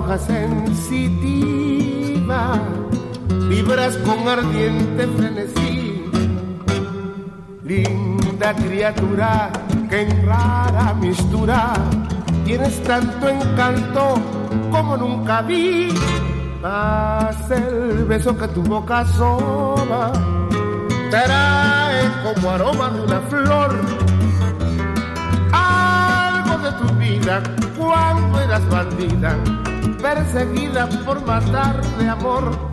Hoja sensitiva, vibras con ardiente frenesí. Linda criatura que en rara mistura tienes tanto encanto como nunca vi. Mas el beso que tu boca asoma trae como aroma de una flor algo de tu vida cuando eras bandida, perseguida por matar de amor.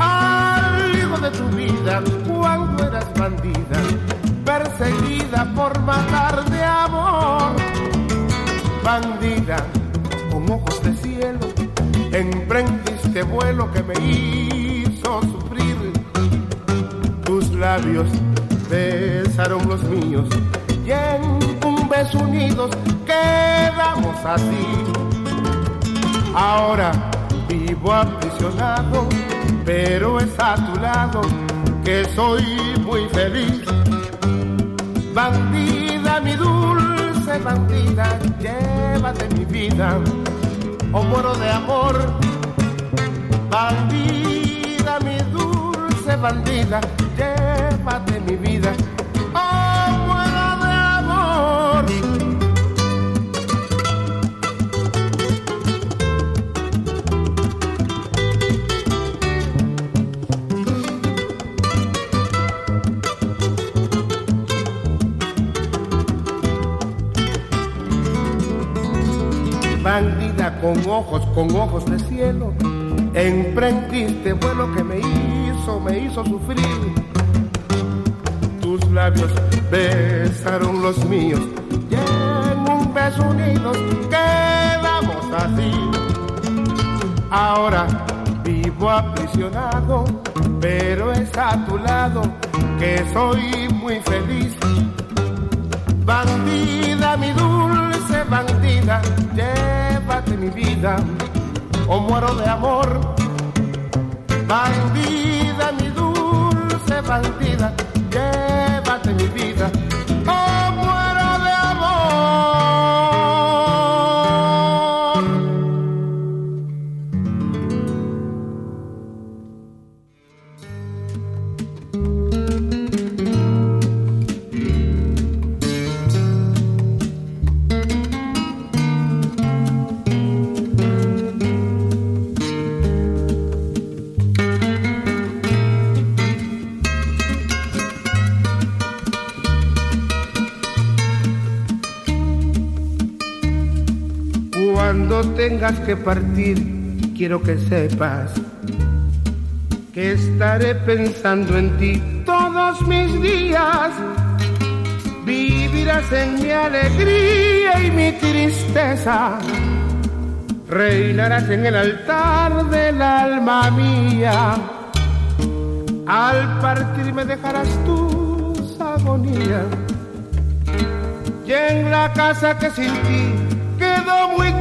Algo de tu vida cuando eras bandida, perseguida por matar de amor. Bandida, con ojos de cielo, emprendiste vuelo que me hizo sufrir. Tus labios besaron los míos y en un beso unidos quedamos así. Ahora vivo aprisionado, pero es a tu lado que soy muy feliz. Bandida, mi dulce bandida, llévate mi vida, o muero de amor. Bandida, mi dulce bandida, llévate mi vida, con ojos, con ojos de cielo, emprendiste vuelo que me hizo, me hizo sufrir. Tus labios besaron los míos y en un beso unidos quedamos así. Ahora vivo aprisionado, pero es a tu lado que soy muy feliz. Bandida, mi dulce bandida, llévate mi vida o muero de amor. Bandida, mi dulce bandida, llévate mi vida que partir, quiero que sepas que estaré pensando en ti todos mis días. Vivirás en mi alegría y mi tristeza. Reinarás en el altar del alma mía. Al partir me dejarás tus agonías. Y en la casa que sin ti quedó muy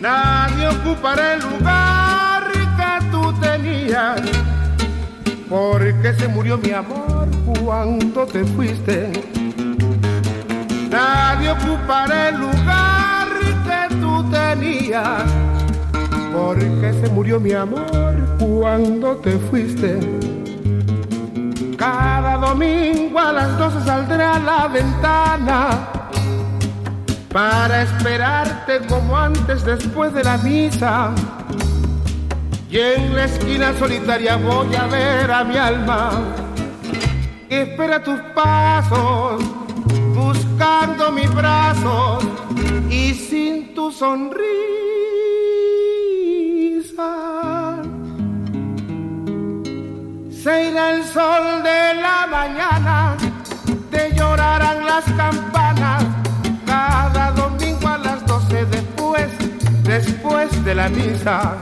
Nadie ocupará el lugar que tú tenías. Porque se murió mi amor cuando te fuiste. Nadie ocupará el lugar que tú tenías. Porque se murió mi amor cuando te fuiste. Cada domingo a las 12 saldré a la ventana para esperarte como antes después de la misa. Y en la esquina solitaria voy a ver a mi alma que espera tus pasos, buscando mis brazos y sin tu sonrisa. Se irá el sol de la mañana, te llorarán las campanas después de la misa.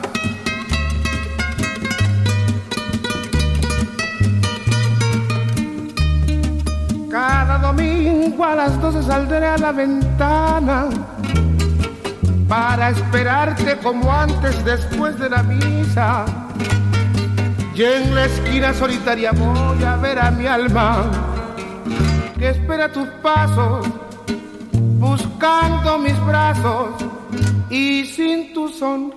Cada domingo a las doce saldré a la ventana para esperarte como antes después de la misa. Y en la esquina solitaria voy a ver a mi alma que espera tus pasos buscando mis brazos y sin tu sonrisa.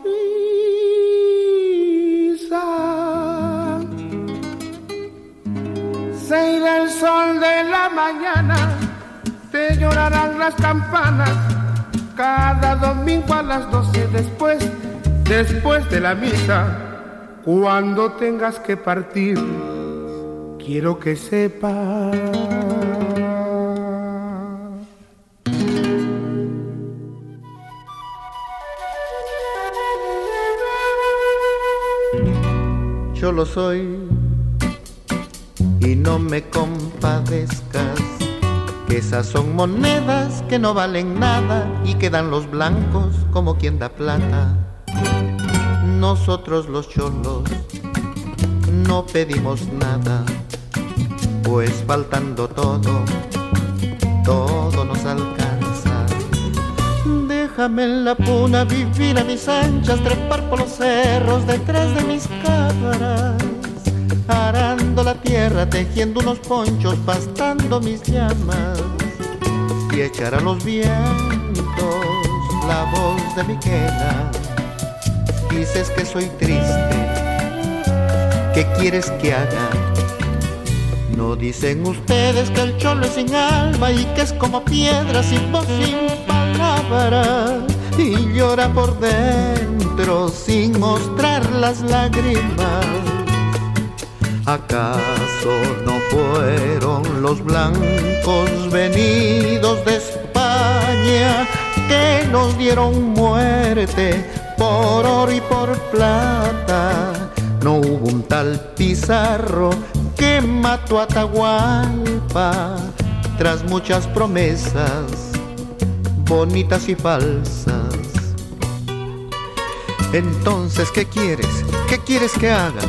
Se irá el sol de la mañana, te llorarán las campanas cada domingo a las doce después, después de la misa. Cuando tengas que partir, quiero que sepas yo lo soy y no me compadezcas, que esas son monedas que no valen nada y quedan los blancos como quien da plata. Nosotros los cholos no pedimos nada, pues faltando todo, todo nos alcanza. Déjame en la puna vivir a mis anchas, trepar por los cerros detrás de mis cabras, arando la tierra, tejiendo unos ponchos, pastando mis llamas y echar a los vientos la voz de mi queda. Dices que soy triste, ¿qué quieres que haga? No dicen ustedes que el cholo es sin alma y que es como piedra sin voz, y llora por dentro sin mostrar las lágrimas. ¿Acaso no fueron los blancos venidos de España que nos dieron muerte por oro y por plata? No hubo un tal Pizarro que mató a Atahualpa tras muchas promesas bonitas y falsas. Entonces, ¿qué quieres? ¿Qué quieres que haga?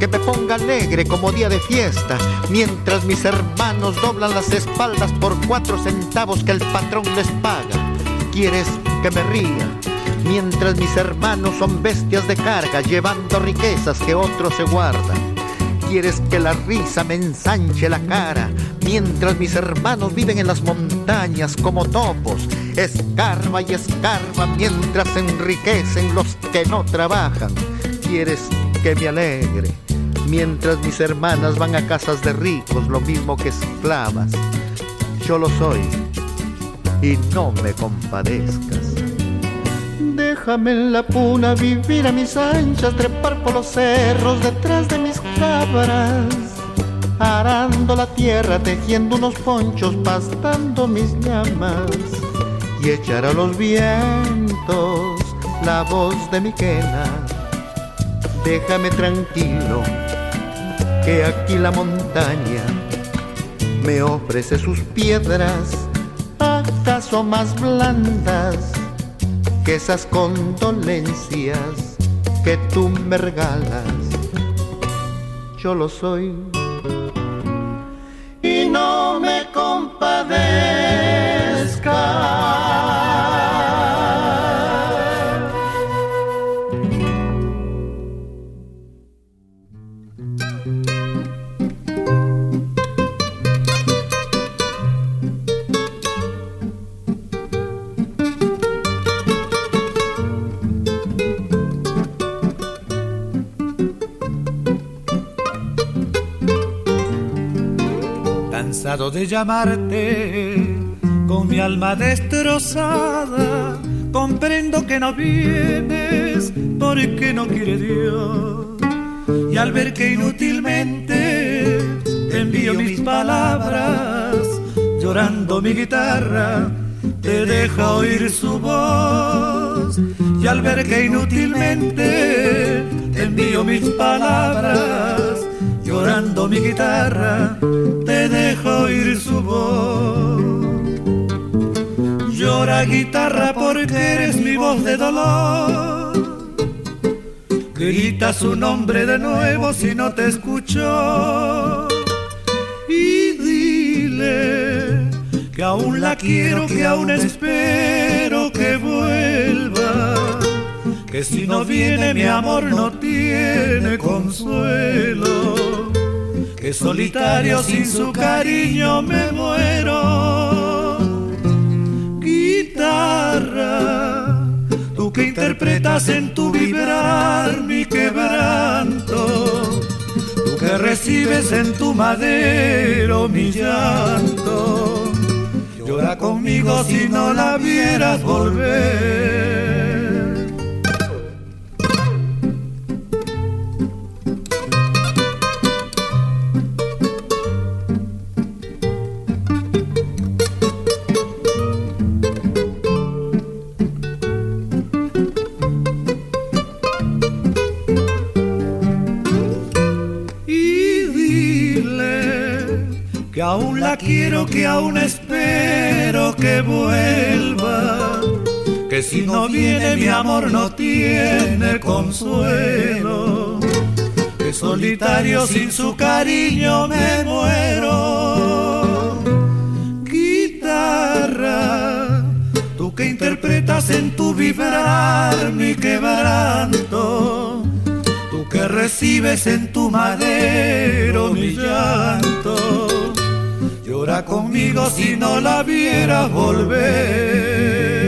Que me ponga alegre como día de fiesta, mientras mis hermanos doblan las espaldas por cuatro centavos que el patrón les paga. ¿Quieres que me ría? Mientras mis hermanos son bestias de carga, llevando riquezas que otros se guardan. ¿Quieres que la risa me ensanche la cara, mientras mis hermanos viven en las montañas como topos, escarba y escarba mientras enriquecen los que no trabajan. Quieres que me alegre, mientras mis hermanas van a casas de ricos, lo mismo que esclavas. Yo lo soy y no me compadezcas. Déjame en la puna vivir a mis anchas, trepar por los cerros detrás de mis cabras arando la tierra, tejiendo unos ponchos, pastando mis llamas y echar a los vientos la voz de mi quena. Déjame tranquilo, que aquí la montaña me ofrece sus piedras, acaso más blandas que esas condolencias que tú me regalas. Yo lo soy y no me compadezca. De llamarte con mi alma destrozada. Comprendo que no vienes porque no quiere Dios. Y al ver que inútilmente envío mis palabras, llorando mi guitarra, te deja oír su voz. Y al ver que inútilmente envío mis palabras, llorando mi guitarra, te dejo su voz. Llora guitarra porque eres mi voz de dolor. Grita su nombre de nuevo si no te escucho. Y dile que aún la quiero, que aún espero que vuelva. Que si no viene mi amor no tiene consuelo que solitario sin su cariño me muero. Guitarra, tú que interpretas en tu vibrar mi quebranto, tú que recibes en tu madero mi llanto, llora conmigo si no la vieras volver. Quiero que aún espero que vuelva. Que si no viene mi amor no tiene consuelo. Que solitario sin su cariño me muero. Guitarra, tú que interpretas en tu vibrar mi quebranto. Tú que recibes en tu madero mi llanto Conmigo si no la vieras volver.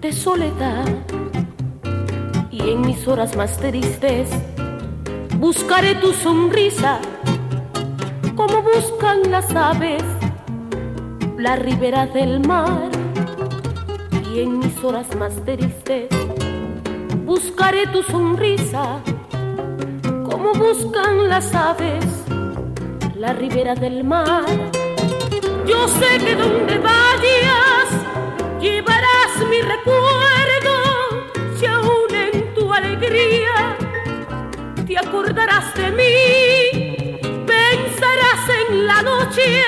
De soledad y en mis horas más tristes buscaré tu sonrisa como buscan las aves la ribera del mar. Y en mis horas más tristes buscaré tu sonrisa como buscan las aves la ribera del mar. Yo sé que donde llevarás recuerdo, si aún en tu alegría te acordarás de mí, pensarás en la noche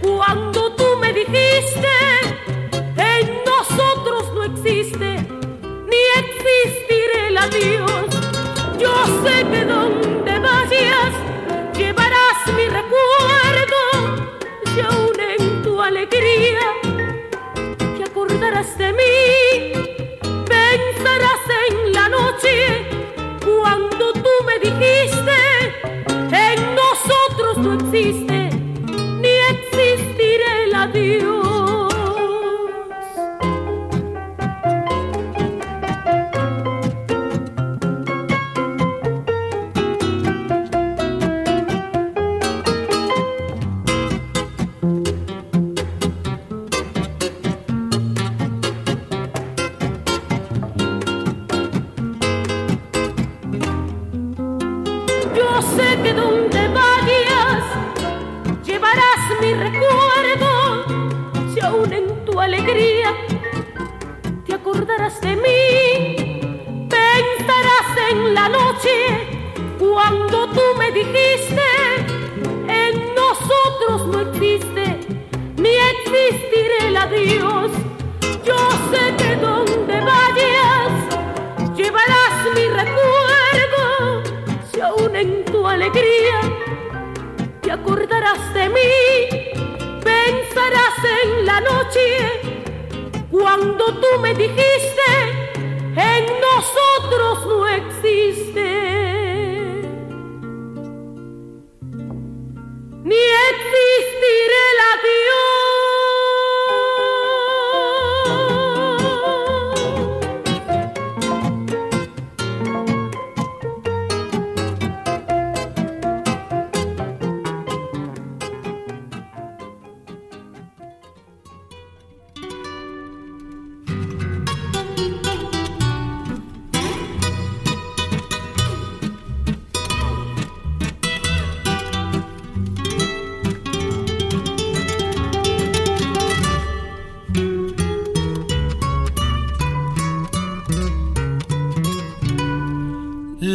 cuando tú me dijiste, en nosotros no existe ni existirá el adiós. Yo sé que de mí,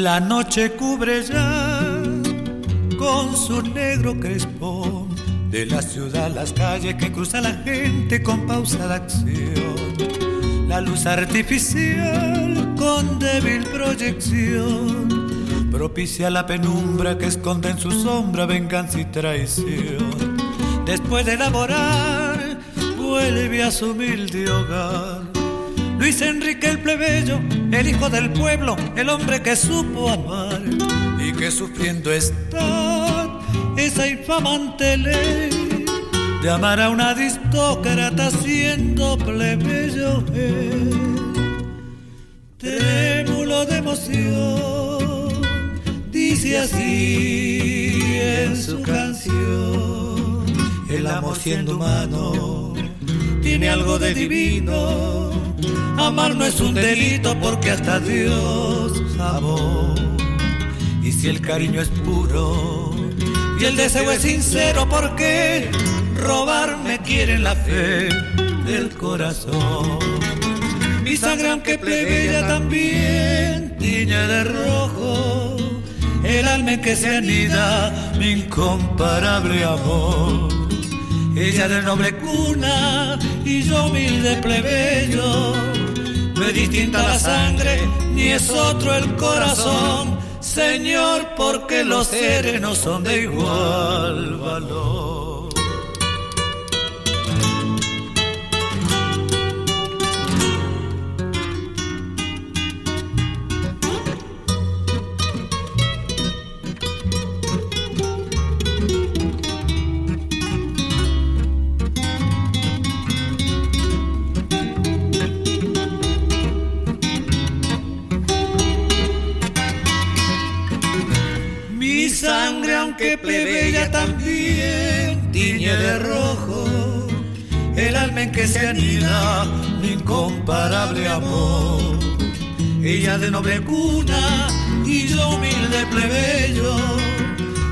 La noche cubre ya con su negro crespón De la ciudad las calles que cruza la gente con pausada acción. La luz artificial con débil proyección propicia la penumbra que esconde en su sombra venganza y traición. Después de elaborar, vuelve a su humilde hogar. Luis Enrique el plebeyo, el hijo del pueblo, el hombre que supo amar y que sufriendo está esa infamante ley de amar a una aristócrata siendo plebeyo Trémulo de emoción, dice así en su canción. El amor siendo humano tiene algo de divino. Amar no es un delito porque hasta Dios amó. Y si el cariño es puro, y el deseo es sincero porque robarme quieren la fe del corazón. Mi sangre aunque plebeya también tiñe de rojo el alma en que se anida mi incomparable amor. Ella de noble cuna y yo humilde plebeyo. No es distinta la sangre ni es otro el corazón Señor, porque los seres no son de igual valor. Plebeya también tiñe de rojo el alma en que se anida mi incomparable amor. Ella de noble cuna y yo humilde plebeyo.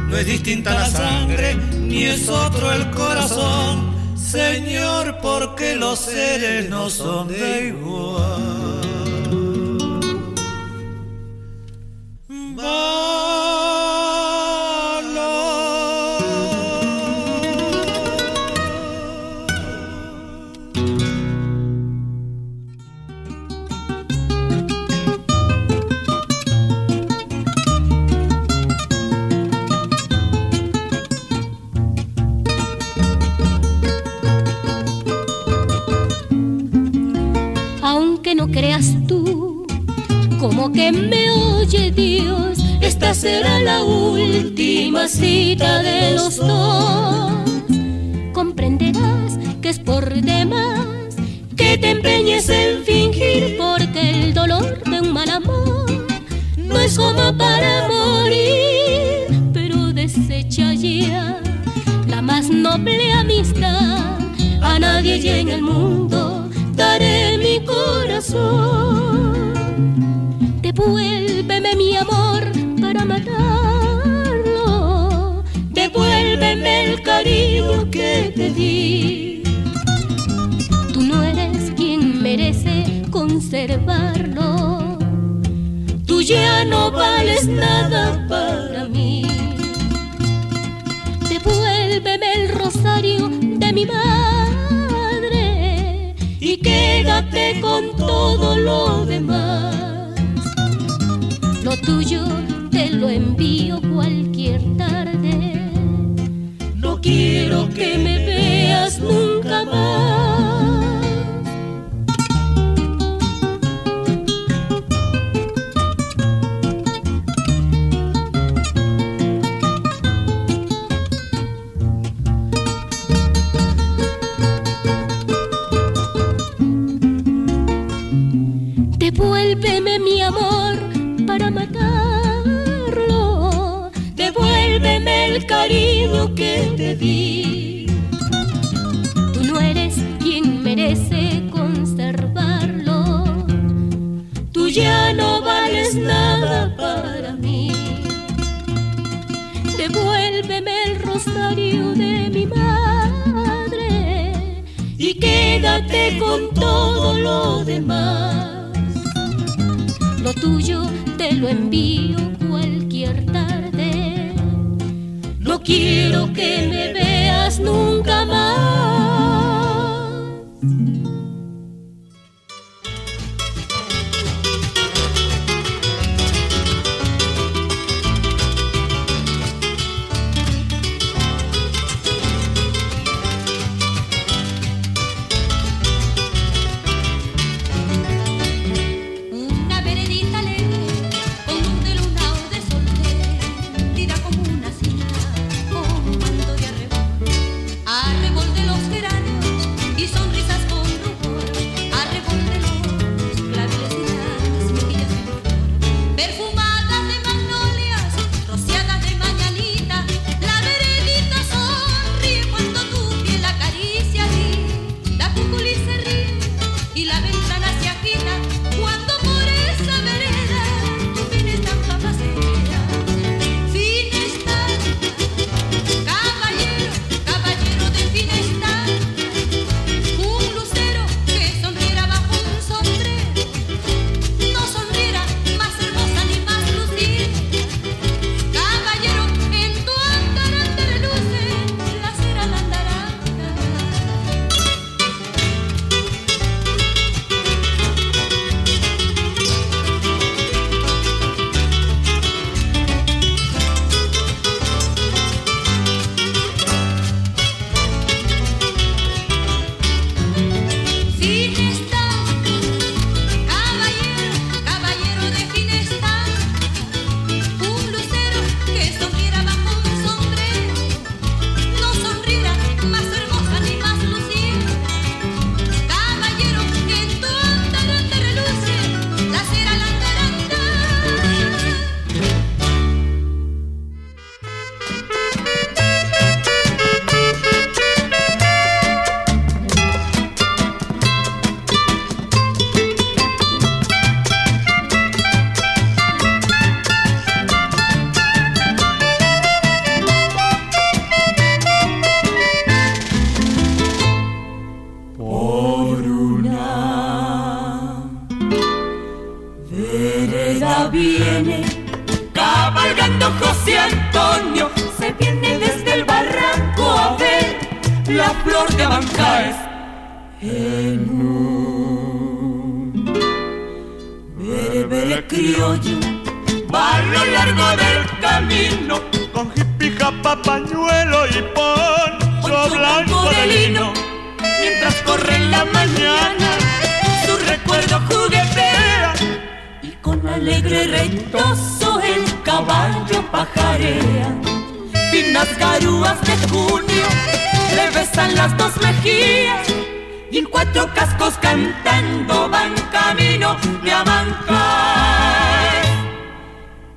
No es distinta la sangre ni es otro el corazón. Señor, porque los seres no son de igual. Merece conservarlo. Tú ya no vales nada para mí. Devuélveme el rosario de mi madre y quédate con todo lo demás. Lo tuyo te lo envío cualquier tarde. No quiero que me veas nunca más. Que te di. Tú no eres quien merece conservarlo. Tú ya no vales nada para mí. Devuélveme el rosario de mi madre y quédate con todo lo demás. Lo tuyo te lo envío quiero que me veas nunca más. viene cabalgando José Antonio, se viene desde el barranco a ver la flor de Abancáez en un bere, bere criollo, va a lo largo del camino con jipica, papañuelo y poncho blanco de lino, mientras corre en la mañana su recuerdo juguete con alegre retozo el caballo pajarea. Finas garúas de junio le las dos mejillas y en cuatro cascos cantando van camino de Abancay.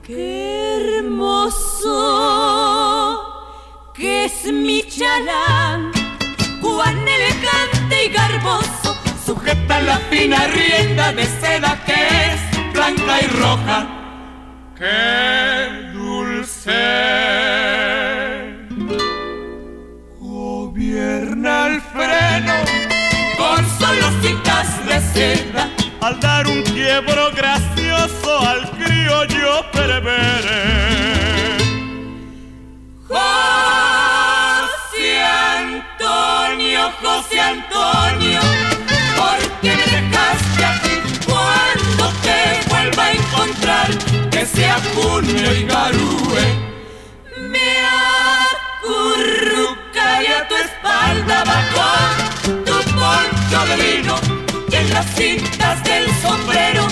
¡Qué hermoso que es mi chalán! Cuán elegante y garboso sujeta la fina rienda de seda que es blanca y roja. ¡Qué dulce! Gobierna el freno con solositas de seda. Al dar un quiebro gracioso al criollo perveré. José Antonio, José Antonio, ¿por qué? encontrar que sea Junio y Garúe. Me acurrucaré a tu espalda bajo tu poncho de vino y en las cintas del sombrero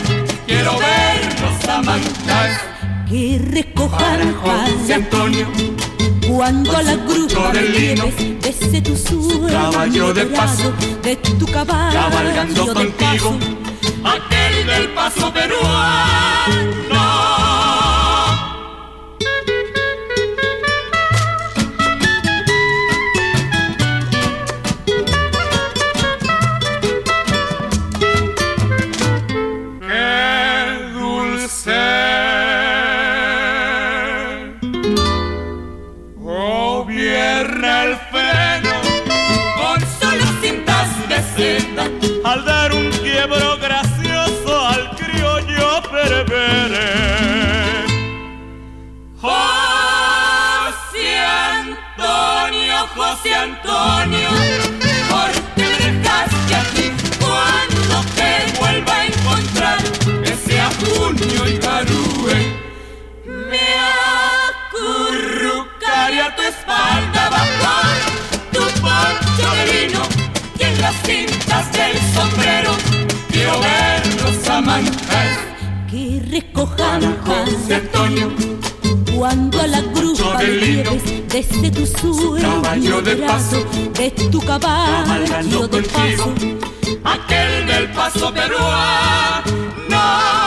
quiero verlos amantes que recojan José Antonio cuando la cruz de nieves bese tu suelo caballo de paso de tu caballo cabalgando contigo paso, aquel del paso peruano. Antonio, porque me dejaste aquí cuando te vuelva a encontrar, que sea junio y carúe. Me acurrucaré a tu espalda bajo tu poncho de vino y en las cintas del sombrero quiero verlos a manjar. Que recojan José Antonio cuando a la grupa de lleves desde tu sueño de paso, de tu caballo de paso aquel del paso peruano.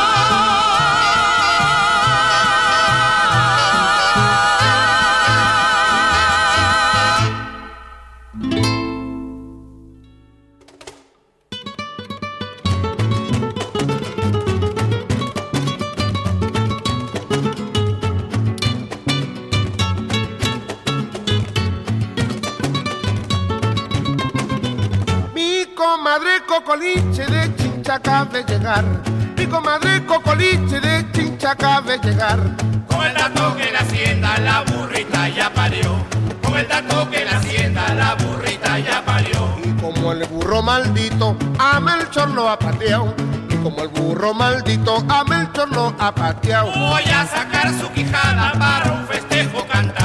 Cocoliche de Chincha acaba de llegar. Mi comadre Cocoliche de Chincha acaba de llegar. Con el dato que la hacienda la burrita ya parió. Con el dato que la hacienda la burrita ya parió. Y como el burro maldito a Melchor lo ha pateado. Y como el burro maldito a Melchor lo ha pateado. Voy a sacar su quijada para un festejo cantar.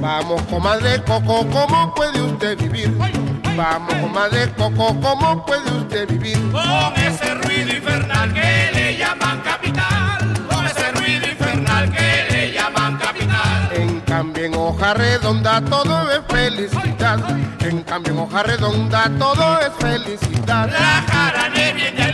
Vamos, comadre Coco, ¿cómo puede usted vivir? Vamos, comadre Coco, ¿cómo puede usted vivir? Con ese ruido infernal que le llaman capital. Con ese ruido infernal que le llaman capital. En cambio en hoja redonda todo es felicidad. En cambio en hoja redonda todo es felicidad. La jarané viene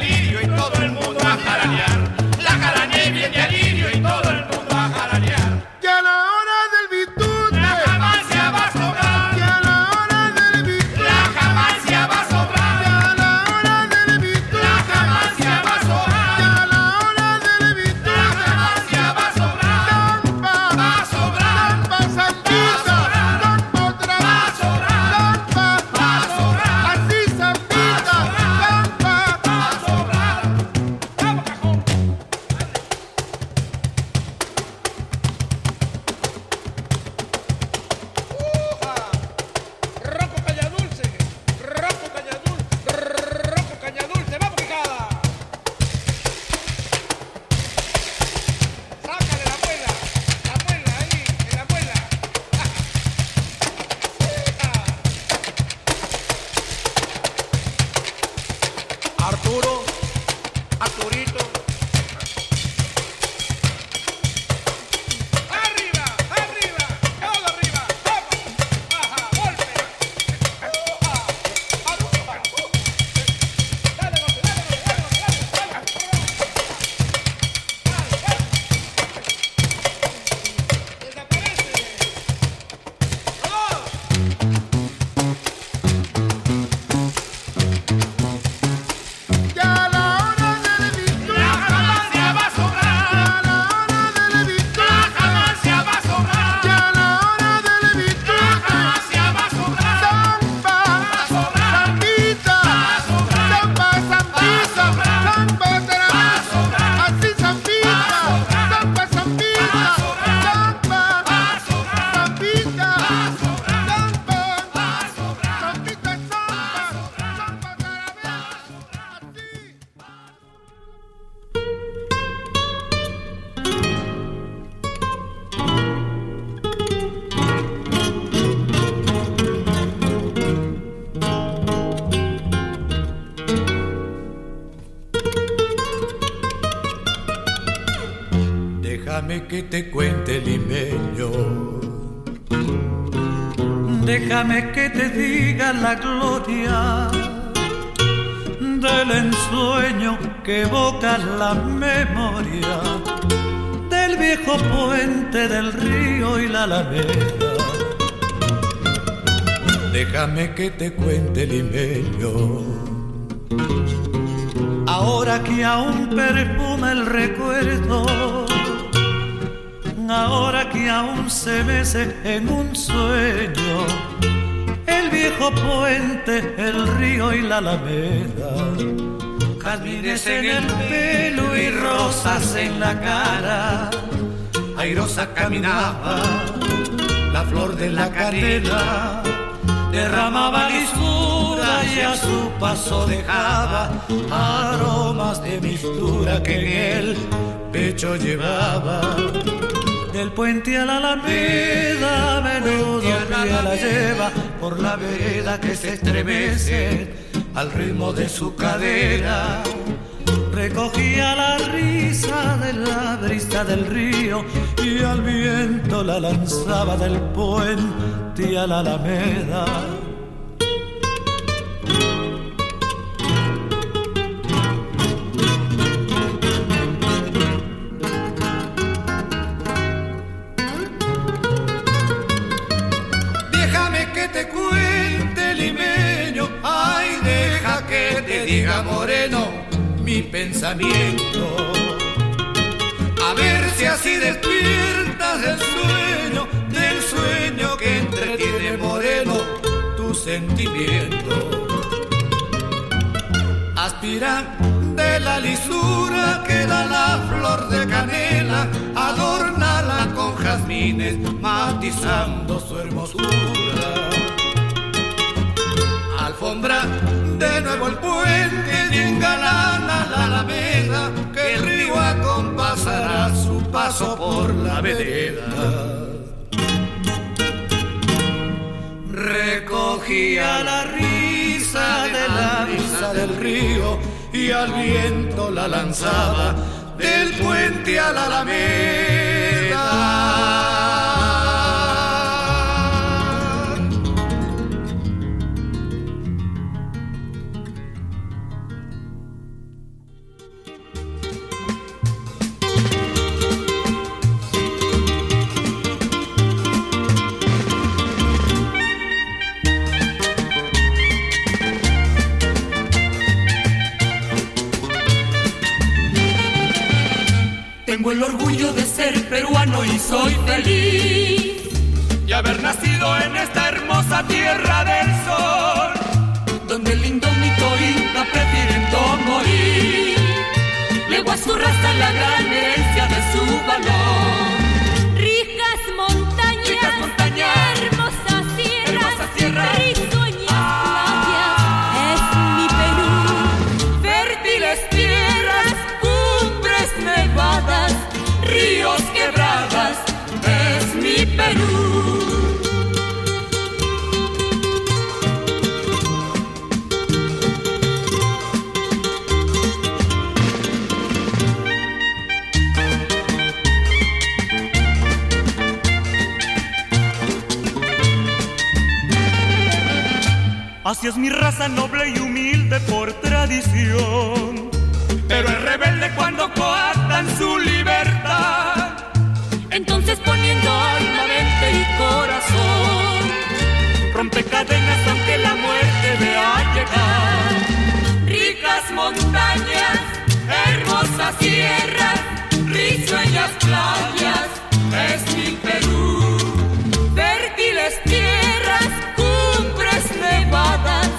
alameda. Déjame que te cuente limeño. Ahora que aún perfuma el recuerdo, ahora que aún se mece en un sueño, el viejo puente, el río y la alameda, jazmines en el pelo y rosas en la cara. Airosa caminaba, la flor de la canela derramaba lisura y a su paso dejaba aromas de mistura que en el pecho llevaba. Del puente a la alameda, a menudo pie la lleva por la vereda que se estremece al ritmo de su cadera. Recogía la risa de la brisa del río y al viento la lanzaba del puente a la alameda. Déjame que te cuente limeño, ay, deja que te diga moreno mi pensamiento. A ver si así despiertas del sueño, del sueño que entretiene moreno tu sentimiento. Aspira de la lisura que da la flor de canela, adornala con jazmines, matizando su hermosura alfombra de nuevo el puente y engalana la alameda que el río acompasará su paso por la vereda. Recogía la risa de la brisa del río y al viento la lanzaba del puente a la alameda. Peruano y soy feliz y haber nacido en esta hermosa tierra del sol, donde el indómito inca prefieren no morir. Legó a su raza la gran herencia de su valor. Ricas montañas, Ricas montañas, hermosas sierras, hermosas sierras, Así es mi raza noble y humilde por tradición. Pero es rebelde cuando coartan su libertad. Entonces poniendo cadenas aunque la muerte vea llegar. Ricas montañas, hermosas sierras, risueñas playas, es mi Perú. Fértiles tierras, cumbres nevadas,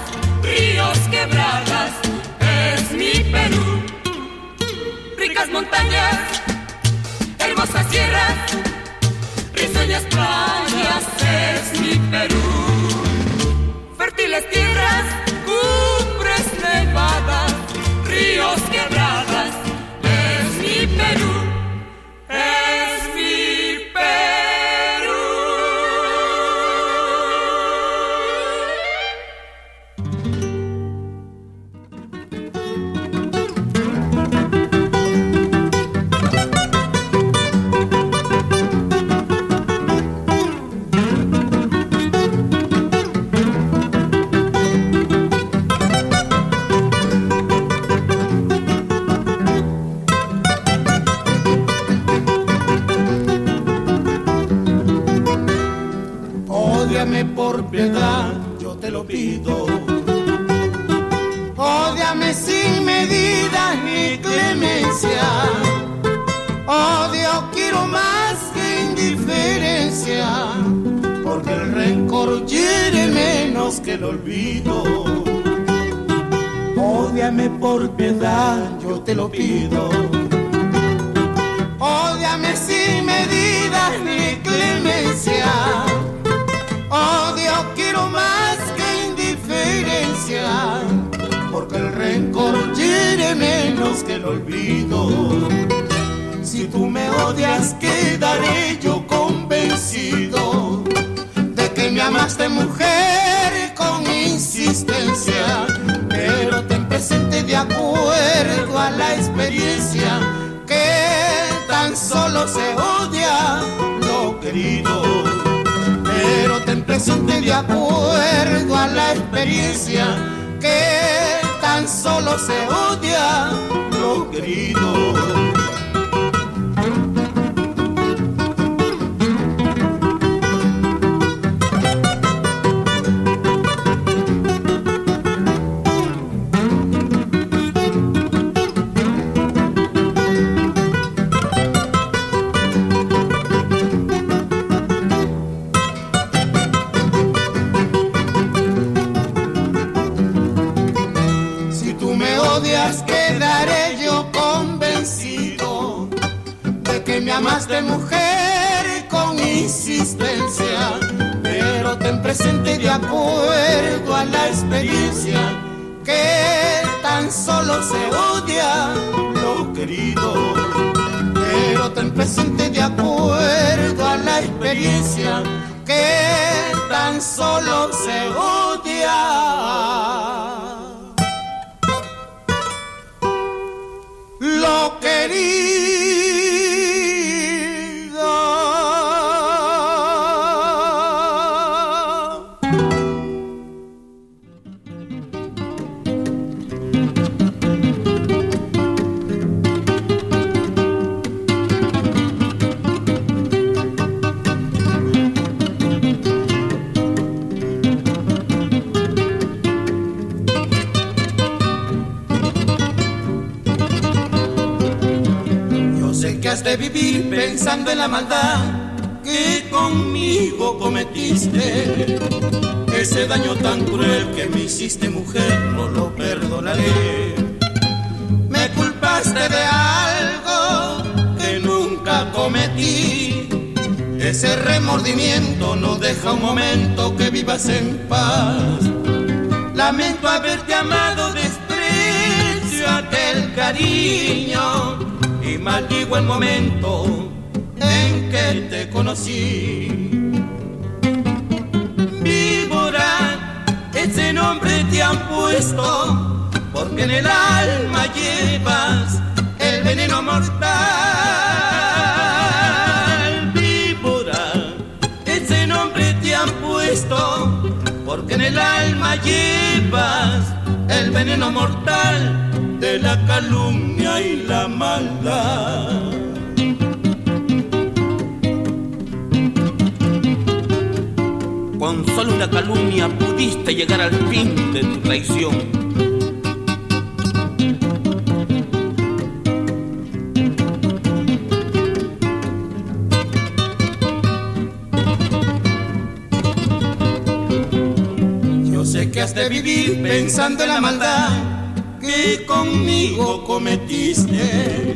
ríos quebradas, es mi Perú. Ricas montañas, hermosas sierras, risueñas playas, es mi Perú. Fértiles tierras, cumbres nevadas, ríos quebradas, es mi Perú, piedad, yo te lo pido. Ódiame sin medida ni clemencia. Odio quiero más que indiferencia, porque el rencor hiere menos que el olvido. Ódiame por piedad, yo te lo pido. Ódiame sin medida odio quiero más que indiferencia, porque el rencor quiere menos que el olvido. Si tú me odias, quedaré yo convencido de que me amaste mujer con insistencia, pero te presente de acuerdo a la experiencia que tan solo se odia lo querido. Presente de acuerdo a la experiencia que tan solo se odia lo querido. Ese remordimiento no deja un momento que vivas en paz. Lamento haberte amado, desprecio aquel cariño y maldigo el momento en que te conocí. Víbora, ese nombre te han puesto porque en el alma llevas el veneno mortal. Porque en el alma llevas el veneno mortal de la calumnia y la maldad. Con solo una calumnia pudiste llegar al fin de tu traición. Vivir pensando en la maldad que conmigo cometiste.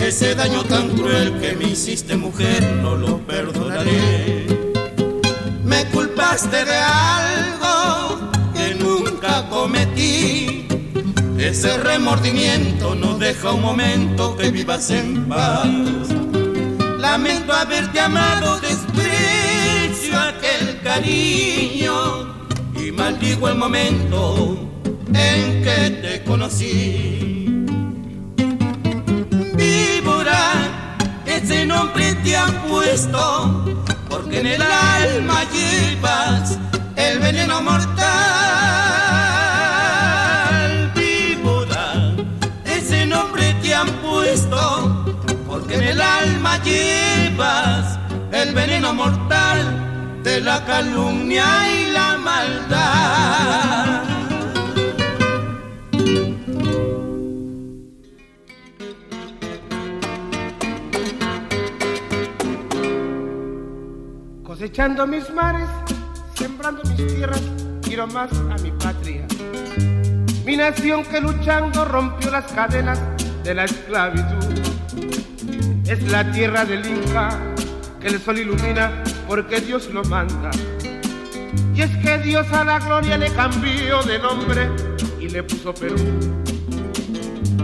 Ese daño tan cruel que me hiciste mujer no lo perdonaré. Me culpaste de algo que nunca cometí. Ese remordimiento no deja un momento que vivas en paz. Lamento haberte amado, desprecio aquel cariño maldigo el momento en que te conocí. Víbora, ese nombre te han puesto porque en el alma llevas el veneno mortal. Víbora, ese nombre te han puesto porque en el alma llevas el veneno mortal de la calumnia y la Cosechando mis mares, sembrando mis tierras, quiero más a mi patria. Mi nación que luchando rompió las cadenas de la esclavitud. Es la tierra del Inca que el sol ilumina porque Dios lo manda. Y es que Dios a la gloria le cambió de nombre y le puso Perú.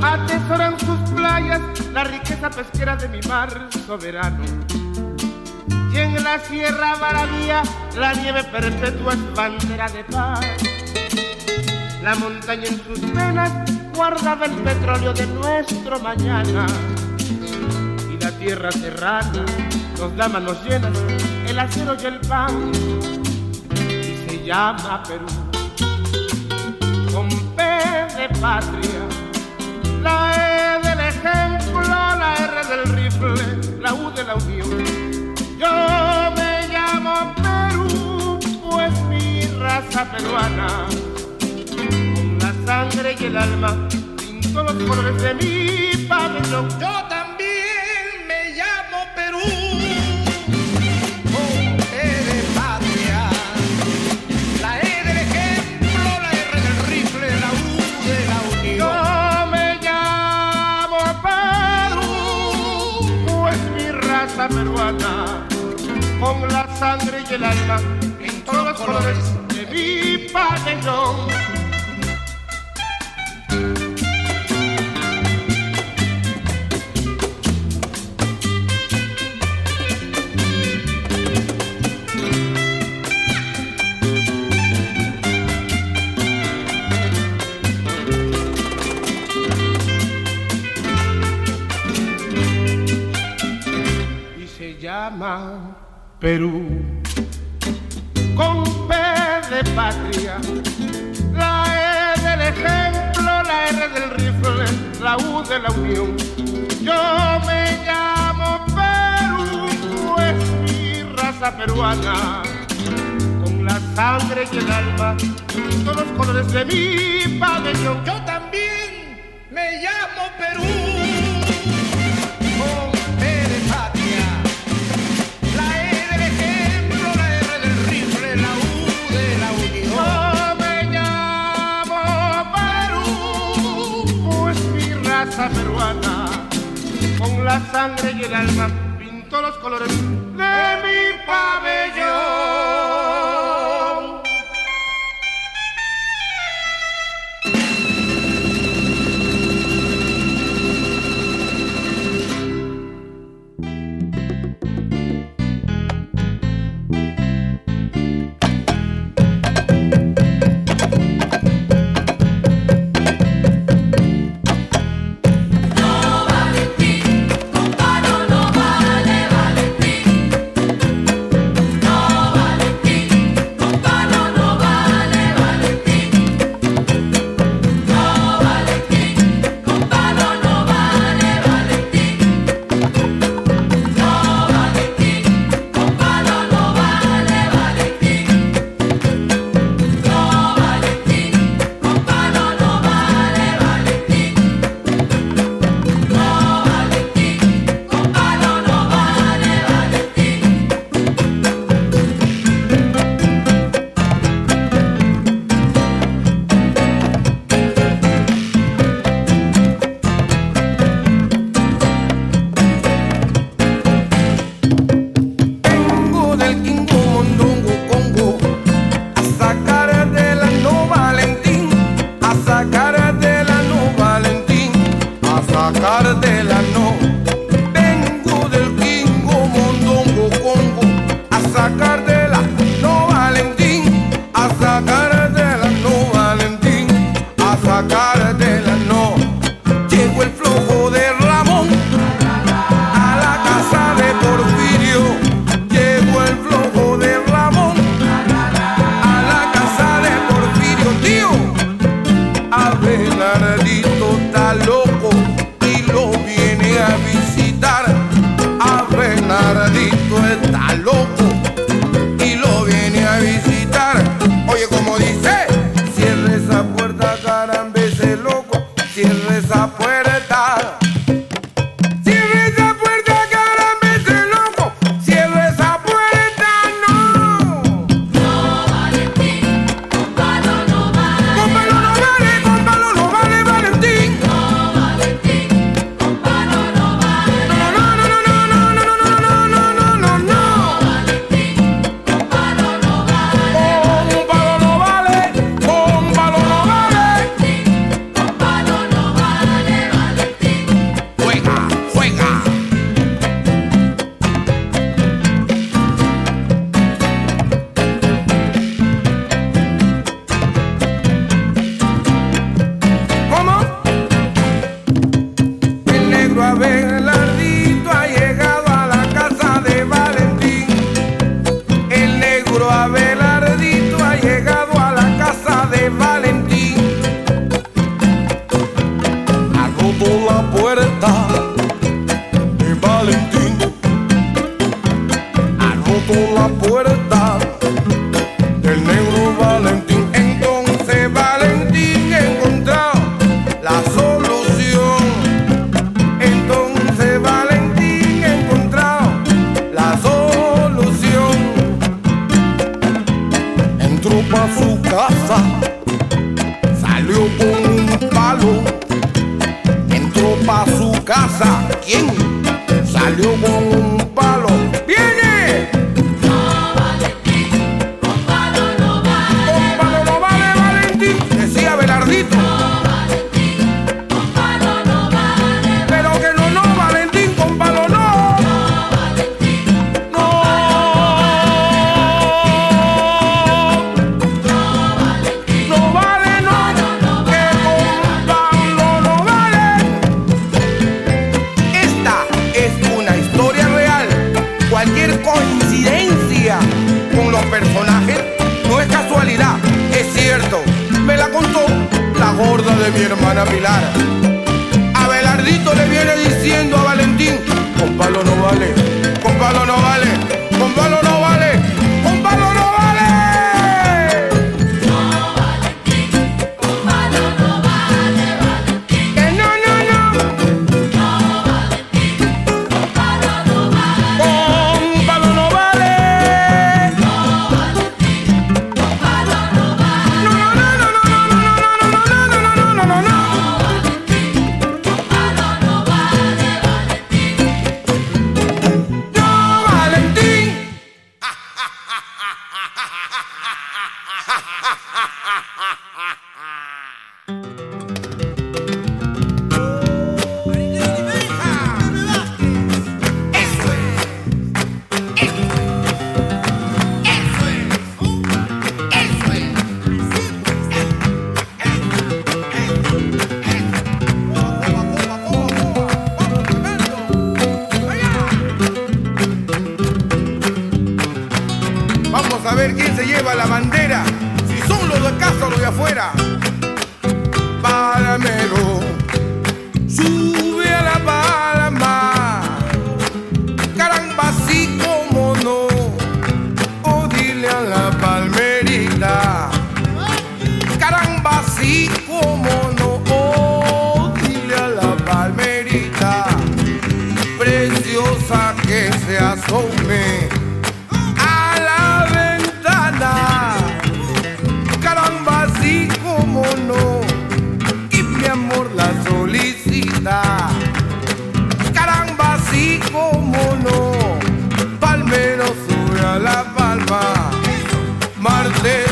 atesoran sus playas la riqueza pesquera de mi mar soberano. Y en la sierra Baradía la nieve perpetua es bandera de paz. La montaña en sus venas guardaba el petróleo de nuestro mañana. Y la tierra serrana nos da manos llenas el acero y el pan. Llama Perú. Con P de patria, la E del ejemplo, la R del rifle, la U de la unión. Yo me llamo Perú, pues mi raza peruana, con la sangre y el alma, pinto los colores de mi pabellón. Raza peruana, con la sangre y el alma, pinto los colores de mi pabellón. Perú. Con P de patria, la E del ejemplo, la R del rifle, la U de la unión. Yo me llamo Perú, pues mi raza peruana, con la sangre y el alma, todos los colores de mi pabellón. Yo también me llamo Perú. Peruana, con la sangre y el alma, pinto los colores de mi pabellón.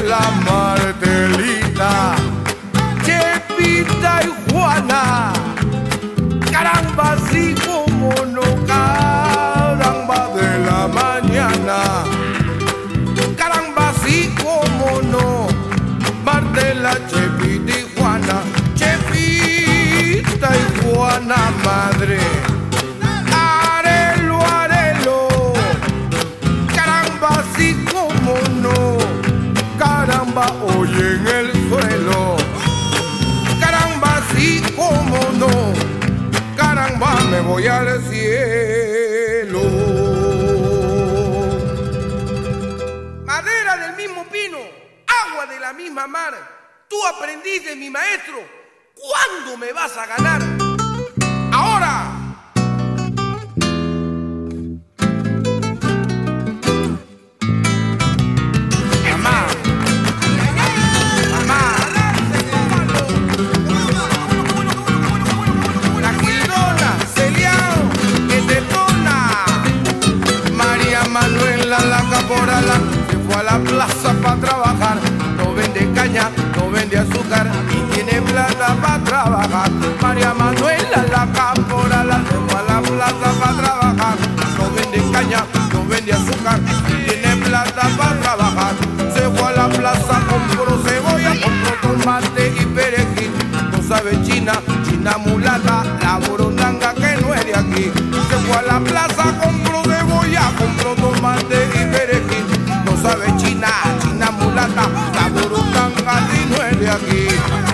la. mamar, tú aprendiste mi maestro, ¿cuándo me vas a ganar? Ahora. Manuela la caporala se fue a la plaza para trabajar caña, no vende azúcar y tiene plata para trabajar. María Manuela, la cámpora, la tengo a la plaza para trabajar. No vende caña, no vende azúcar y tiene plata para trabajar. Se fue a la plaza, compró cebolla, compró tomate y perejil. No sabe China, China mulata, la burundanga que no es de aquí. Se fue a la plaza, compró aquí.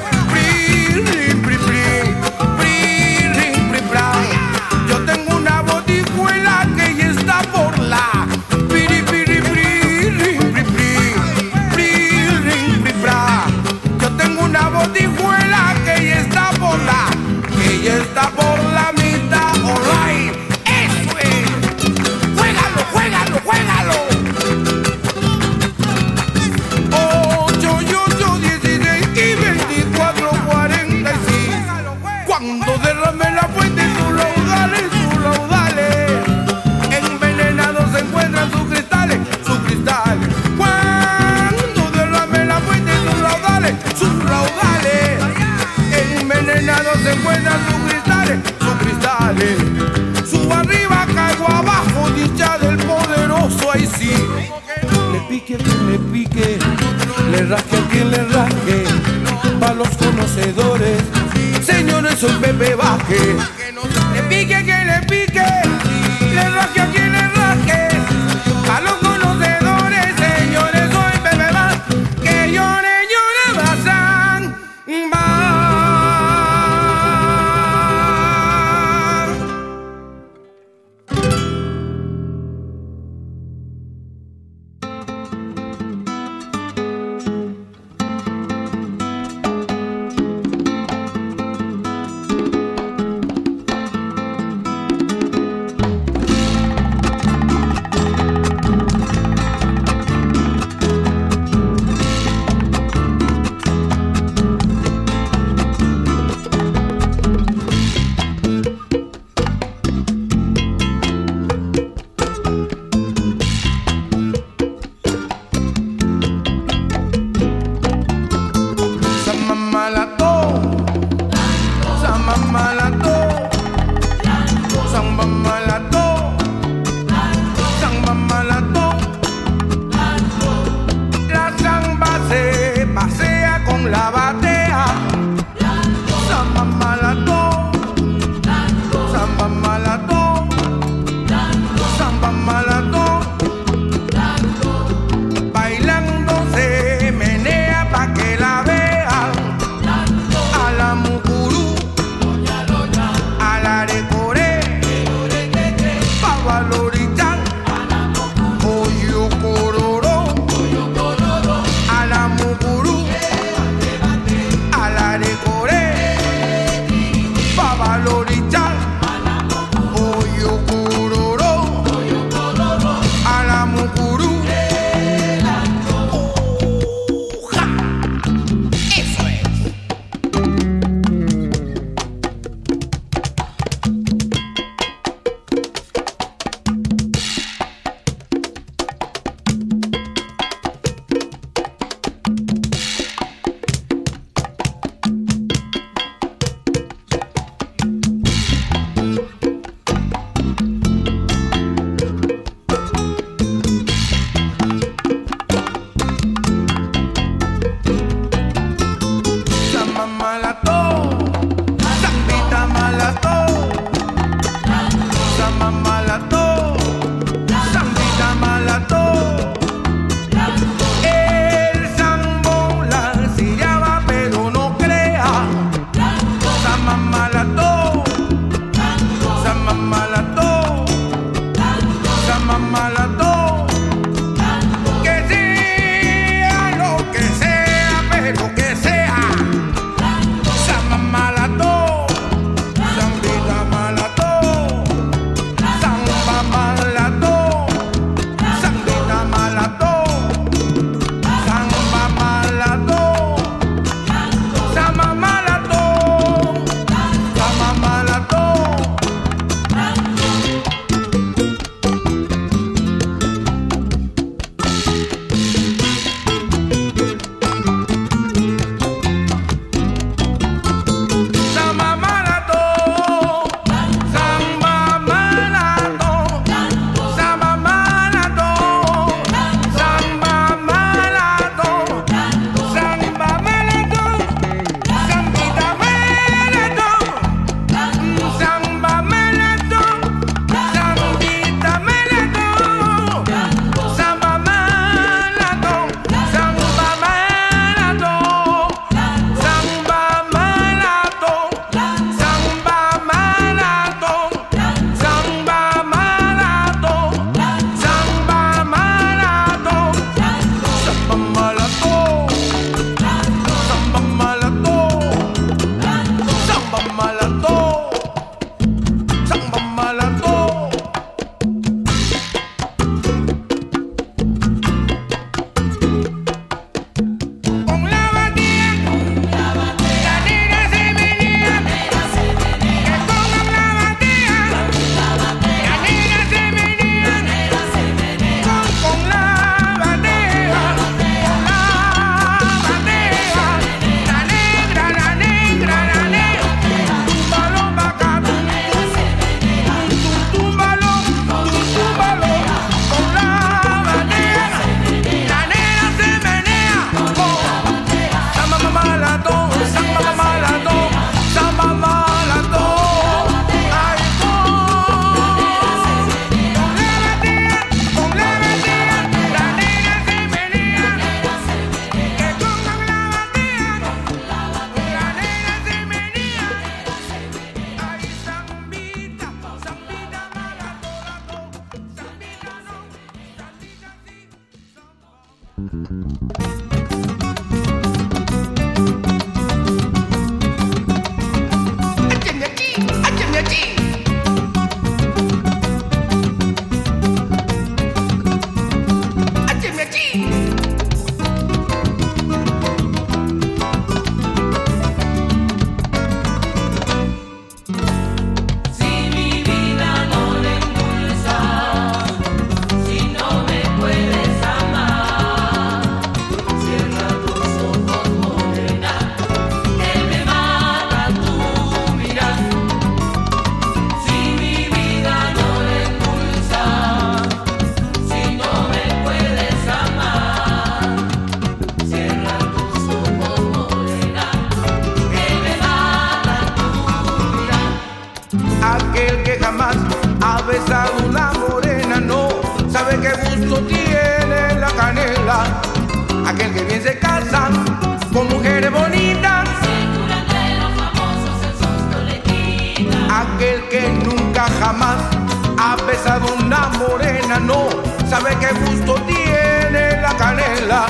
sabe qué gusto tiene la canela.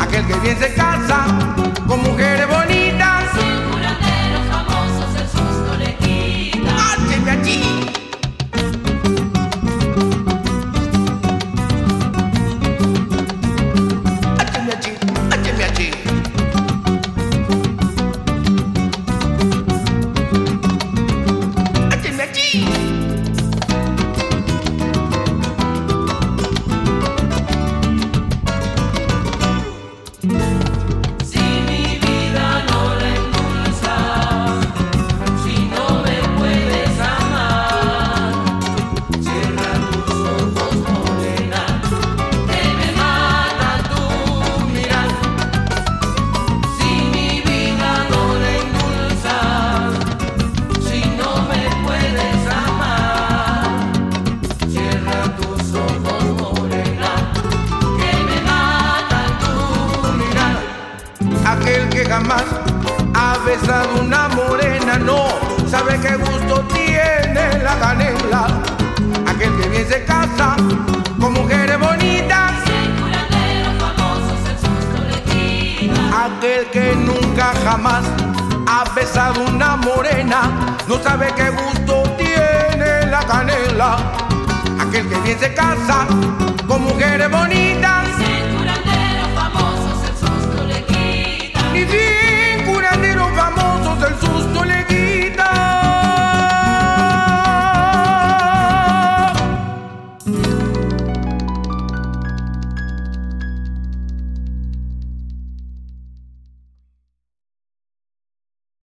Aquel que bien se casa con mujeres bonitas